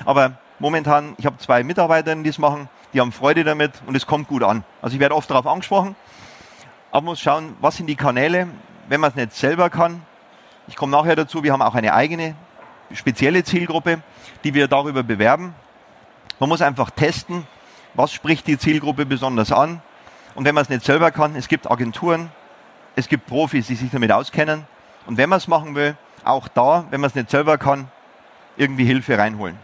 S3: Aber momentan, ich habe zwei Mitarbeiterinnen, die es machen, die haben Freude damit und es kommt gut an. Also ich werde oft darauf angesprochen, aber muss schauen, was sind die Kanäle, wenn man es nicht selber kann. Ich komme nachher dazu, wir haben auch eine eigene spezielle Zielgruppe, die wir darüber bewerben. Man muss einfach testen, was spricht die Zielgruppe besonders an. Und wenn man es nicht selber kann, es gibt Agenturen, es gibt Profis, die sich damit auskennen. Und wenn man es machen will, auch da, wenn man es nicht selber kann, irgendwie Hilfe reinholen.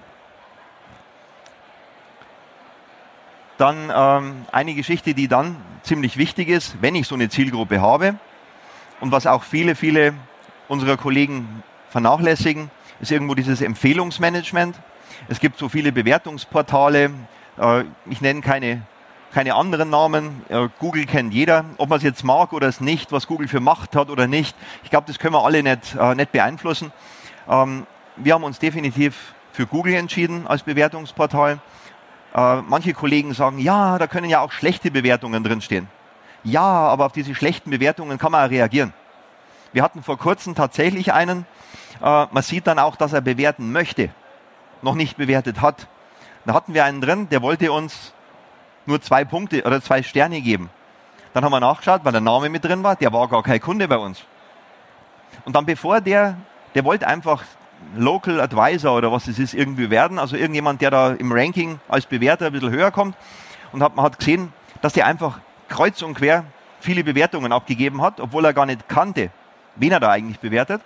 S3: Dann ähm, eine Geschichte, die dann ziemlich wichtig ist, wenn ich so eine Zielgruppe habe und was auch viele, viele unserer Kollegen vernachlässigen, ist irgendwo dieses Empfehlungsmanagement. Es gibt so viele Bewertungsportale. Äh, ich nenne keine, keine anderen Namen. Äh, Google kennt jeder. Ob man es jetzt mag oder es nicht, was Google für Macht hat oder nicht. Ich glaube, das können wir alle nicht, äh, nicht beeinflussen. Ähm, wir haben uns definitiv für Google entschieden als Bewertungsportal. manche Kollegen sagen, ja, da können ja auch schlechte Bewertungen drinstehen. Ja, aber auf diese schlechten Bewertungen kann man reagieren. Wir hatten vor kurzem tatsächlich einen, äh, man sieht dann auch, dass er bewerten möchte, noch nicht bewertet hat. Da hatten wir einen drin, der wollte uns nur zwei Punkte oder zwei Sterne geben. Dann haben wir nachgeschaut, weil der Name mit drin war, der war gar kein Kunde bei uns. Und dann bevor der, der wollte einfach Local Advisor oder was es ist, irgendwie werden, also irgendjemand, der da im Ranking als Bewerter ein bisschen höher kommt. Und hat, man hat gesehen, dass der einfach kreuz und quer viele Bewertungen abgegeben hat, obwohl er gar nicht kannte, wen er da eigentlich bewertet.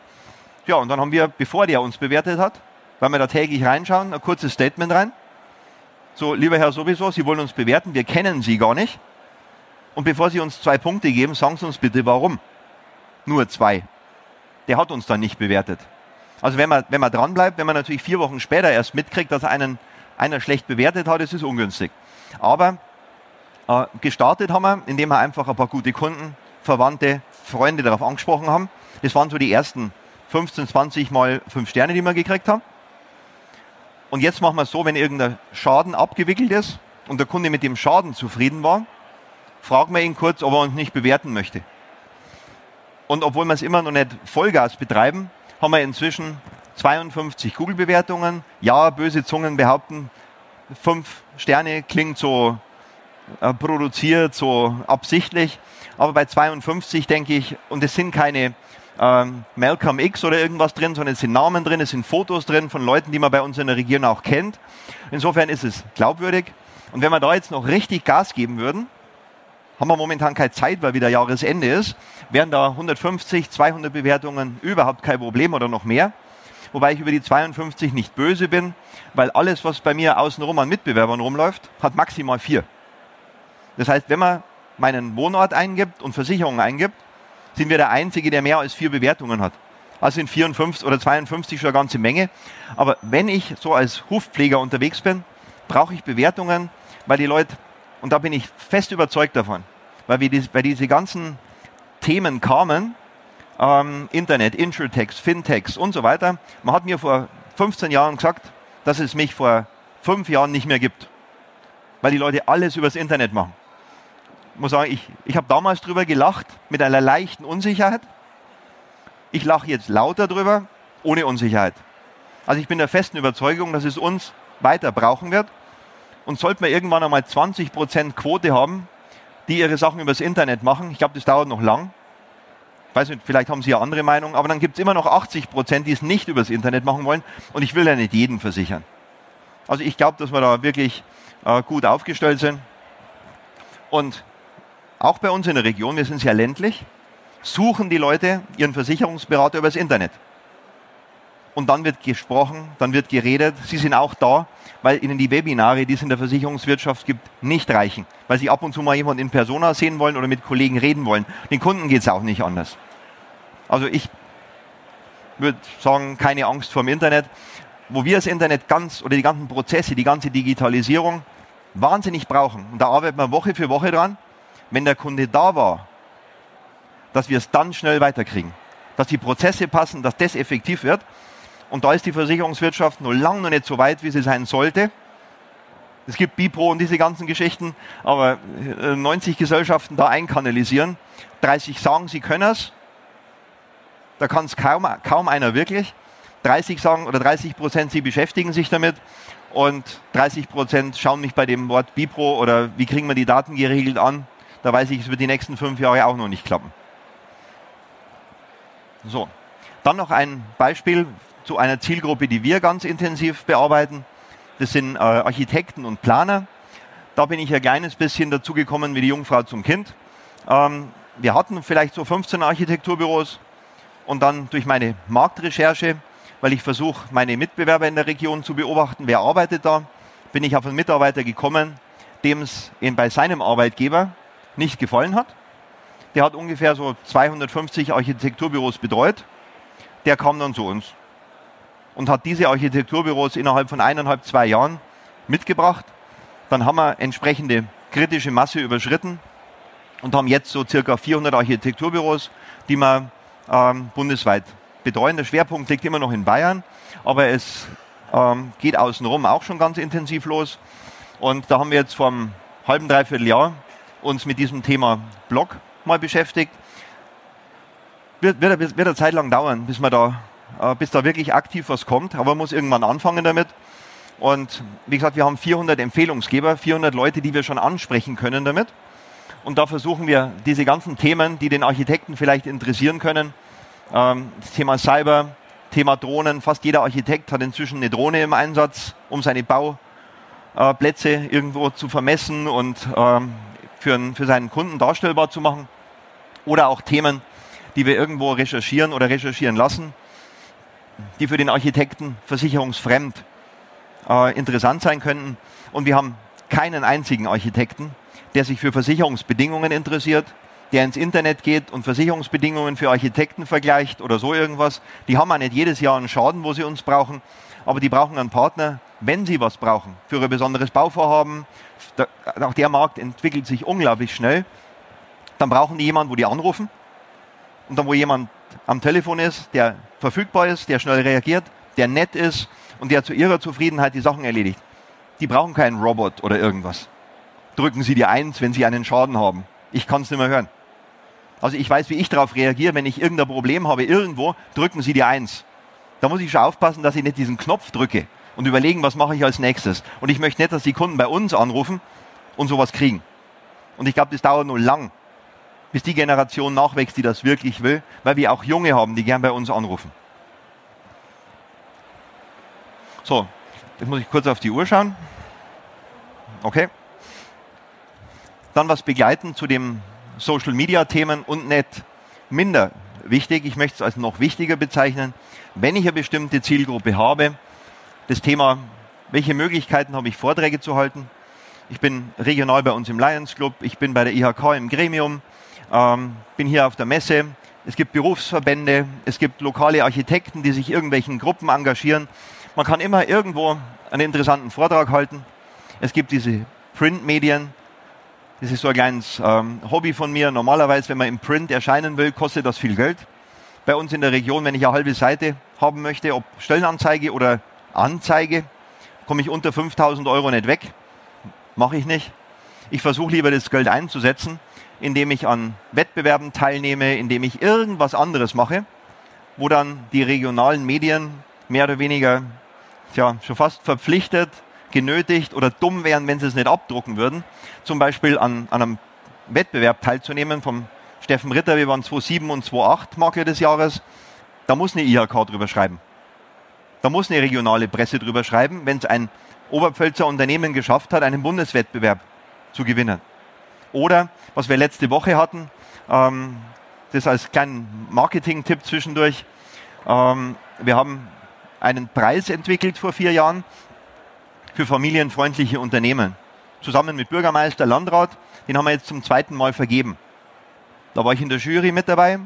S3: Ja, und dann haben wir, bevor der uns bewertet hat, weil wir da täglich reinschauen, ein kurzes Statement rein. So, lieber Herr sowieso, Sie wollen uns bewerten, wir kennen Sie gar nicht. Und bevor Sie uns zwei Punkte geben, sagen Sie uns bitte warum. Nur zwei. Der hat uns dann nicht bewertet. Also wenn man, wenn man dranbleibt, wenn man natürlich vier Wochen später erst mitkriegt, dass einen, einer schlecht bewertet hat, ist es ungünstig. Aber äh, gestartet haben wir, indem wir einfach ein paar gute Kunden, Verwandte, Freunde darauf angesprochen haben. Das waren so die ersten 15, 20 mal 5 Sterne, die wir gekriegt haben. Und jetzt machen wir es so, wenn irgendein Schaden abgewickelt ist und der Kunde mit dem Schaden zufrieden war, fragen wir ihn kurz, ob er uns nicht bewerten möchte. Und obwohl wir es immer noch nicht Vollgas betreiben, haben wir inzwischen 52 Google-Bewertungen. Ja, böse Zungen behaupten, 5 Sterne klingt so äh, produziert, so absichtlich. Aber bei 52 denke ich, und es sind keine ähm, Malcolm X oder irgendwas drin, sondern es sind Namen drin, es sind Fotos drin von Leuten, die man bei uns in der Region auch kennt. Insofern ist es glaubwürdig. Und wenn wir da jetzt noch richtig Gas geben würden, haben wir momentan keine Zeit, weil wieder Jahresende ist, wären da 150, 200 Bewertungen überhaupt kein Problem oder noch mehr. Wobei ich über die 52 nicht böse bin, weil alles, was bei mir außenrum an Mitbewerbern rumläuft, hat maximal vier. Das heißt, wenn man meinen Wohnort eingibt und Versicherungen eingibt, sind wir der Einzige, der mehr als vier Bewertungen hat. Also sind 54 oder 52 schon eine ganze Menge. Aber wenn ich so als Hufpfleger unterwegs bin, brauche ich Bewertungen, weil die Leute, und da bin ich fest überzeugt davon, weil, wir die, weil diese ganzen Themen kamen, ähm, Internet, Insurtext, Fintechs und so weiter. Man hat mir vor 15 Jahren gesagt, dass es mich vor fünf Jahren nicht mehr gibt, weil die Leute alles übers Internet machen muss sagen, ich, ich habe damals drüber gelacht mit einer leichten Unsicherheit. Ich lache jetzt lauter drüber, ohne Unsicherheit. Also ich bin der festen Überzeugung, dass es uns weiter brauchen wird. Und sollten wir irgendwann einmal 20% Quote haben, die ihre Sachen übers Internet machen, ich glaube, das dauert noch lang. Ich weiß nicht, vielleicht haben Sie ja andere Meinung, aber dann gibt es immer noch 80% die es nicht übers Internet machen wollen. Und ich will ja nicht jeden versichern. Also ich glaube, dass wir da wirklich äh, gut aufgestellt sind. Und auch bei uns in der Region, wir sind sehr ländlich, suchen die Leute ihren Versicherungsberater übers Internet. Und dann wird gesprochen, dann wird geredet. Sie sind auch da, weil ihnen die Webinare, die es in der Versicherungswirtschaft gibt, nicht reichen. Weil sie ab und zu mal jemanden in Persona sehen wollen oder mit Kollegen reden wollen. Den Kunden geht es auch nicht anders. Also ich würde sagen, keine Angst vor dem Internet. Wo wir das Internet ganz oder die ganzen Prozesse, die ganze Digitalisierung wahnsinnig brauchen. Und da arbeiten wir Woche für Woche dran wenn der Kunde da war, dass wir es dann schnell weiterkriegen. Dass die Prozesse passen, dass das effektiv wird. Und da ist die Versicherungswirtschaft noch lange noch nicht so weit, wie sie sein sollte. Es gibt Bipro und diese ganzen Geschichten, aber 90 äh, Gesellschaften da einkanalisieren. 30 sagen, sie können es. Da kann es kaum, kaum einer wirklich. 30 sagen oder 30 Prozent, sie beschäftigen sich damit. Und 30 Prozent schauen mich bei dem Wort Bipro oder wie kriegen wir die Daten geregelt an da weiß ich, es wird die nächsten fünf Jahre auch noch nicht klappen. So, dann noch ein Beispiel zu einer Zielgruppe, die wir ganz intensiv bearbeiten. Das sind äh, Architekten und Planer. Da bin ich ein kleines bisschen dazugekommen wie die Jungfrau zum Kind. Ähm, wir hatten vielleicht so 15 Architekturbüros und dann durch meine Marktrecherche, weil ich versuche, meine Mitbewerber in der Region zu beobachten, wer arbeitet da, bin ich auf einen Mitarbeiter gekommen, dem es bei seinem Arbeitgeber nicht gefallen hat. Der hat ungefähr so 250 Architekturbüros betreut. der kam dann zu uns und hat diese Architekturbüros innerhalb von eineinhalb, zwei Jahren mitgebracht. Dann haben wir entsprechende kritische Masse überschritten und haben jetzt so circa 400 Architekturbüros, die wir ähm, bundesweit betreuen. Der Schwerpunkt liegt immer noch in Bayern, aber es ähm, geht außenrum auch schon ganz intensiv los. Und da haben wir jetzt vor einem halben, dreiviertel Jahr uns mit diesem Thema Blog mal beschäftigt. Wird, wird, wird eine Zeit lang dauern, bis, man da, äh, bis da wirklich aktiv was kommt, aber man muss irgendwann anfangen damit. Und wie gesagt, wir haben 400 Empfehlungsgeber, 400 Leute, die wir schon ansprechen können damit. Und da versuchen wir diese ganzen Themen, die den Architekten vielleicht interessieren können, ähm, das Thema Cyber, Thema Drohnen. Fast jeder Architekt hat inzwischen eine Drohne im Einsatz, um seine Bauplätze irgendwo zu vermessen und ähm, für, für seinen Kunden darstellbar zu machen. Oder auch Themen, die wir irgendwo recherchieren oder recherchieren lassen, die für den Architekten versicherungsfremd äh, interessant sein könnten. Und wir haben keinen einzigen Architekten, der sich für Versicherungsbedingungen interessiert, der ins Internet geht und Versicherungsbedingungen für Architekten vergleicht oder so irgendwas. Die haben auch nicht jedes Jahr einen Schaden, wo sie uns brauchen, aber die brauchen einen Partner, wenn sie was brauchen, für ein besonderes Bauvorhaben. Auch der Markt entwickelt sich unglaublich schnell. Dann brauchen die jemanden, wo die anrufen und dann, wo jemand am Telefon ist, der verfügbar ist, der schnell reagiert, der nett ist und der zu ihrer Zufriedenheit die Sachen erledigt. Die brauchen keinen Robot oder irgendwas. Drücken Sie die Eins, wenn Sie einen Schaden haben. Ich kann es nicht mehr hören. Also ich weiß, wie ich darauf reagiere, wenn ich irgendein Problem habe irgendwo, drücken Sie die Eins. Da muss ich schon aufpassen, dass ich nicht diesen Knopf drücke und überlegen, was mache ich als nächstes. Und ich möchte nicht, dass die Kunden bei uns anrufen und sowas kriegen. Und ich glaube, das dauert nur lang, bis die Generation nachwächst, die das wirklich will, weil wir auch Junge haben, die gern bei uns anrufen. So, jetzt muss ich kurz auf die Uhr schauen. Okay. Dann was begleiten zu dem Social Media Themen und nicht minder wichtig. Ich möchte es als noch wichtiger bezeichnen. Wenn ich eine bestimmte Zielgruppe habe, das Thema, welche Möglichkeiten habe ich, Vorträge zu halten? Ich bin regional bei uns im Lions Club, ich bin bei der IHK im Gremium, ähm, bin hier auf der Messe. Es gibt Berufsverbände, es gibt lokale Architekten, die sich irgendwelchen Gruppen engagieren. Man kann immer irgendwo einen interessanten Vortrag halten. Es gibt diese Printmedien, das ist so ein kleines ähm, Hobby von mir. Normalerweise, wenn man im Print erscheinen will, kostet das viel Geld. Bei uns in der Region, wenn ich eine halbe Seite haben möchte, ob Stellenanzeige oder Anzeige, komme ich unter 5000 Euro nicht weg. Mache ich nicht. Ich versuche lieber das Geld einzusetzen, indem ich an Wettbewerben teilnehme, indem ich irgendwas anderes mache, wo dann die regionalen Medien mehr oder weniger tja, schon fast verpflichtet genötigt oder dumm wären, wenn sie es nicht abdrucken würden, zum Beispiel an, an einem Wettbewerb teilzunehmen vom Steffen Ritter, wir waren 2007 und 2008 Makler des Jahres, da muss eine IHK drüber schreiben. Da muss eine regionale Presse drüber schreiben, wenn es ein Oberpfälzer Unternehmen geschafft hat, einen Bundeswettbewerb zu gewinnen. Oder, was wir letzte Woche hatten, ähm, das als kleinen Marketing-Tipp zwischendurch, ähm, wir haben einen Preis entwickelt vor vier Jahren, für familienfreundliche Unternehmen. Zusammen mit Bürgermeister, Landrat, den haben wir jetzt zum zweiten Mal vergeben. Da war ich in der Jury mit dabei,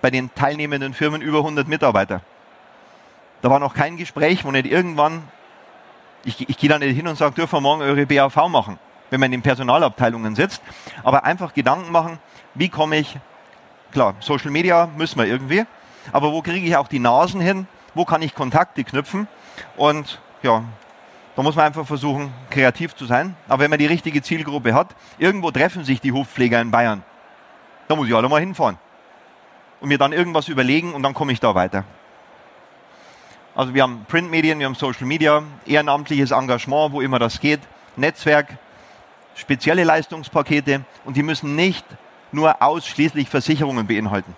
S3: bei den teilnehmenden Firmen über 100 Mitarbeiter. Da war noch kein Gespräch, wo nicht irgendwann, ich, ich gehe da nicht hin und sage, dürfen wir morgen eure BAV machen, wenn man in den Personalabteilungen sitzt, aber einfach Gedanken machen, wie komme ich, klar, Social Media müssen wir irgendwie, aber wo kriege ich auch die Nasen hin, wo kann ich Kontakte knüpfen und ja, da muss man einfach versuchen, kreativ zu sein. Aber wenn man die richtige Zielgruppe hat, irgendwo treffen sich die Hofpfleger in Bayern. Da muss ich alle mal hinfahren. Und mir dann irgendwas überlegen und dann komme ich da weiter. Also wir haben Printmedien, wir haben Social Media, ehrenamtliches Engagement, wo immer das geht, Netzwerk, spezielle Leistungspakete und die müssen nicht nur ausschließlich Versicherungen beinhalten.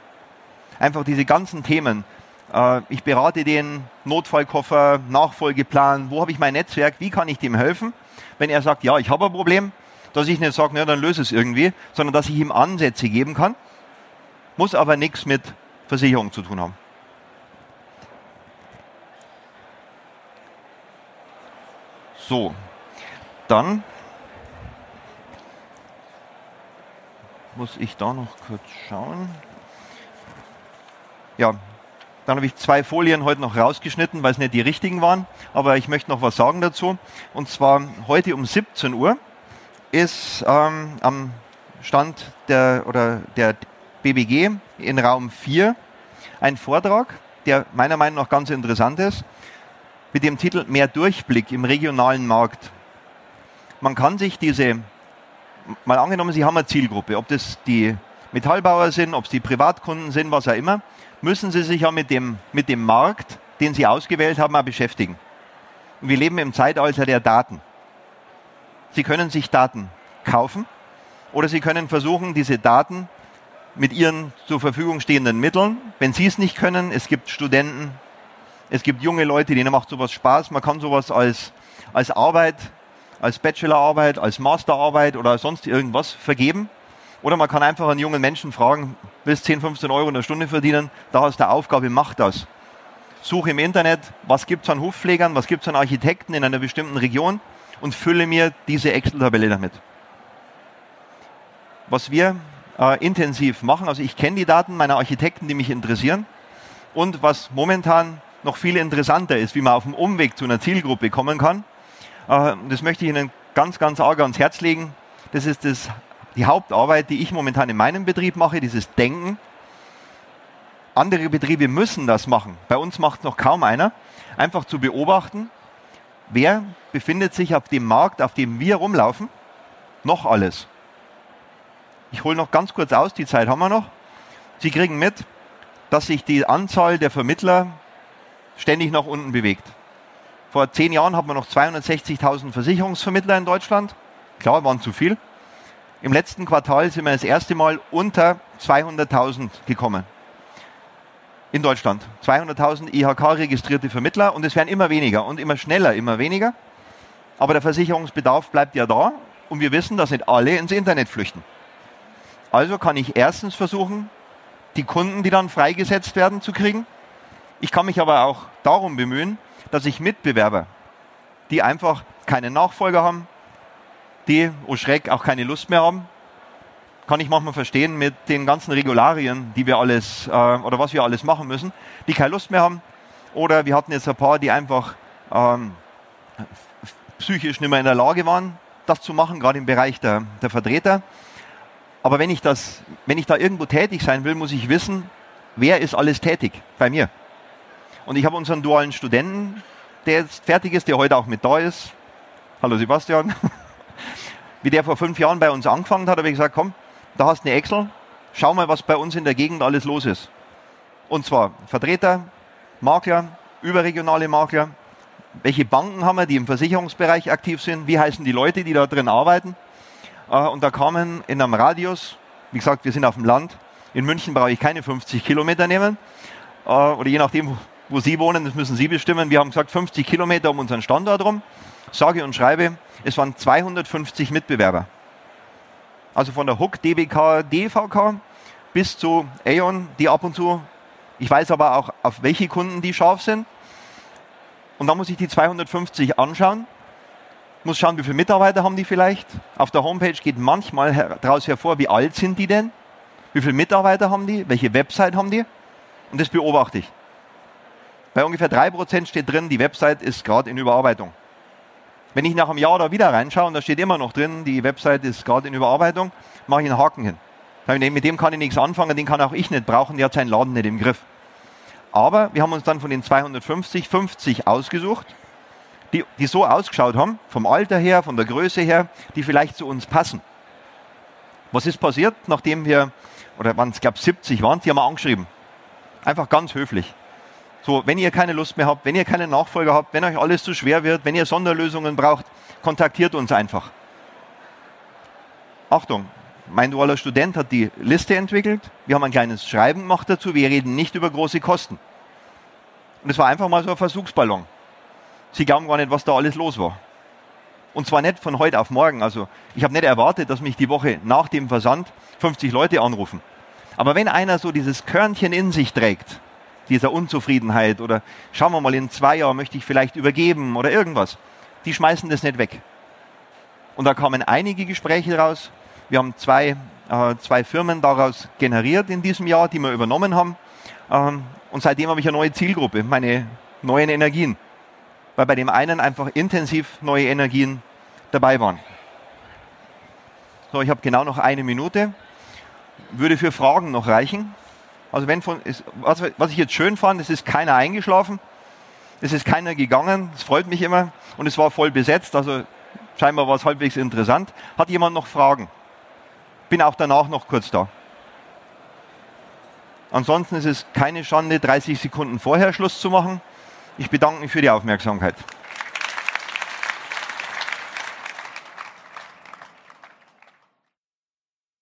S3: Einfach diese ganzen Themen, äh, ich berate den Notfallkoffer, Nachfolgeplan, wo habe ich mein Netzwerk, wie kann ich dem helfen? Wenn er sagt, ja, ich habe ein Problem, dass ich nicht sage, na, dann löse es irgendwie, sondern dass ich ihm Ansätze geben kann, muss aber nichts mit Versicherung zu tun haben. So, dann muss ich da noch kurz schauen. Ja, Dann habe ich zwei Folien heute noch rausgeschnitten, weil es nicht die richtigen waren. Aber ich möchte noch was sagen dazu. Und zwar heute um 17 Uhr ist ähm, am Stand der, oder der BBG in Raum 4 ein Vortrag, der meiner Meinung nach ganz interessant ist, mit dem Titel Mehr Durchblick im regionalen Markt. Man kann sich diese, mal angenommen, Sie haben eine Zielgruppe, ob das die Metallbauer sind, ob es die Privatkunden sind, was auch immer, müssen Sie sich ja mit dem, mit dem Markt, den Sie ausgewählt haben, auch beschäftigen. Und wir leben im Zeitalter der Daten. Sie können sich Daten kaufen oder Sie können versuchen, diese Daten mit Ihren zur Verfügung stehenden Mitteln, wenn Sie es nicht können, es gibt Studenten, es gibt junge Leute, denen macht sowas Spaß, man kann sowas als, als Arbeit, als Bachelorarbeit, als Masterarbeit oder sonst irgendwas vergeben. Oder man kann einfach einen jungen Menschen fragen, willst 10, 15 Euro in der Stunde verdienen, da hast du Aufgabe, mach das. Suche im Internet, was gibt es an Hofpflegern, was gibt es an Architekten in einer bestimmten Region und fülle mir diese Excel-Tabelle damit. Was wir äh, intensiv machen, also ich kenne die Daten meiner Architekten, die mich interessieren und was momentan noch viel interessanter ist, wie man auf dem Umweg zu einer Zielgruppe kommen kann, äh, das möchte ich Ihnen ganz, ganz arg ans Herz legen. Das ist das, die Hauptarbeit, die ich momentan in meinem Betrieb mache, dieses Denken. Andere Betriebe müssen das machen. Bei uns macht es noch kaum einer. Einfach zu beobachten, wer befindet sich auf dem Markt, auf dem wir rumlaufen, noch alles. Ich hole noch ganz kurz aus, die Zeit haben wir noch. Sie kriegen mit, dass sich die Anzahl der Vermittler ständig nach unten bewegt. Vor zehn Jahren hatten wir noch 260.000 Versicherungsvermittler in Deutschland. Klar, waren zu viel. Im letzten Quartal sind wir das erste Mal unter 200.000 gekommen. In Deutschland. 200.000 IHK-registrierte Vermittler und es werden immer weniger und immer schneller, immer weniger. Aber der Versicherungsbedarf bleibt ja da und wir wissen, dass nicht alle ins Internet flüchten. Also kann ich erstens versuchen, die Kunden, die dann freigesetzt werden, zu kriegen. Ich kann mich aber auch darum bemühen, dass ich Mitbewerber, die einfach keinen Nachfolger haben, die, oh Schreck, auch keine Lust mehr haben, kann ich manchmal verstehen mit den ganzen Regularien, die wir alles äh, oder was wir alles machen müssen, die keine Lust mehr haben. Oder wir hatten jetzt ein paar, die einfach ähm, psychisch nicht mehr in der Lage waren, das zu machen, gerade im Bereich der, der Vertreter. Aber wenn ich, das, wenn ich da irgendwo tätig sein will, muss ich wissen, wer ist alles tätig bei mir. Und ich habe unseren dualen Studenten, der jetzt fertig ist, der heute auch mit da ist. Hallo Sebastian. (laughs) Wie der vor fünf Jahren bei uns angefangen hat, habe ich gesagt, komm, da hast du eine Excel, schau mal, was bei uns in der Gegend alles los ist. Und zwar Vertreter, Makler, überregionale Makler, welche Banken haben wir, die im Versicherungsbereich aktiv sind, wie heißen die Leute, die da drin arbeiten. Äh, und da kamen in einem Radius, wie gesagt, wir sind auf dem Land, in München brauche ich keine 50 Kilometer nehmen, äh, oder je nachdem, wo Sie wohnen, das müssen Sie bestimmen. Wir haben gesagt 50 Kilometer um unseren Standort rum. Sage und schreibe, es waren 250 Mitbewerber. Also von der HUK, DBK, DVK bis zu Aeon, die ab und zu, ich weiß aber auch, auf welche Kunden die scharf sind. Und dann muss ich die 250 anschauen, muss schauen, wie viele Mitarbeiter haben die vielleicht. Auf der Homepage geht manchmal daraus hervor, wie alt sind die denn, wie viele Mitarbeiter haben die, welche Website haben die. Und das beobachte ich. Bei ungefähr 3% steht drin, die Website ist gerade in Überarbeitung. Wenn ich nach einem Jahr da wieder reinschaue und da steht immer noch drin, die Website ist gerade in Überarbeitung, mache ich einen Haken hin. Mit dem kann ich nichts anfangen, den kann auch ich nicht brauchen, der hat seinen Laden nicht im Griff. Aber wir haben uns dann von den 250 50 ausgesucht, die, die so ausgeschaut haben, vom Alter her, von der Größe her, die vielleicht zu uns passen. Was ist passiert, nachdem wir, oder waren es, glaube 70 waren, die haben wir angeschrieben. Einfach ganz höflich. So, wenn ihr keine Lust mehr habt, wenn ihr keinen Nachfolger habt, wenn euch alles zu schwer wird, wenn ihr Sonderlösungen braucht, kontaktiert uns einfach. Achtung, mein dualer Student hat die Liste entwickelt. Wir haben ein kleines Schreiben gemacht dazu. Wir reden nicht über große Kosten. Und es war einfach mal so ein Versuchsballon. Sie glauben gar nicht, was da alles los war. Und zwar nicht von heute auf morgen. Also ich habe nicht erwartet, dass mich die Woche nach dem Versand 50 Leute anrufen. Aber wenn einer so dieses Körnchen in sich trägt, dieser Unzufriedenheit oder schauen wir mal, in zwei Jahren möchte ich vielleicht übergeben oder irgendwas. Die schmeißen das nicht weg. Und da kamen einige Gespräche raus. Wir haben zwei, äh, zwei Firmen daraus generiert in diesem Jahr, die wir übernommen haben. Ähm, Und seitdem habe ich eine neue Zielgruppe, meine neuen Energien. Weil bei dem einen einfach intensiv neue Energien dabei waren. So, ich habe genau noch eine Minute. Würde für Fragen noch reichen. Also wenn von, ist, was, was ich jetzt schön fand, es ist keiner eingeschlafen, es ist keiner gegangen, das freut mich immer und es war voll besetzt, also scheinbar war es halbwegs interessant. Hat jemand noch Fragen? Bin auch danach noch kurz da. Ansonsten ist es keine Schande, 30 Sekunden vorher Schluss zu machen. Ich bedanke mich für die Aufmerksamkeit.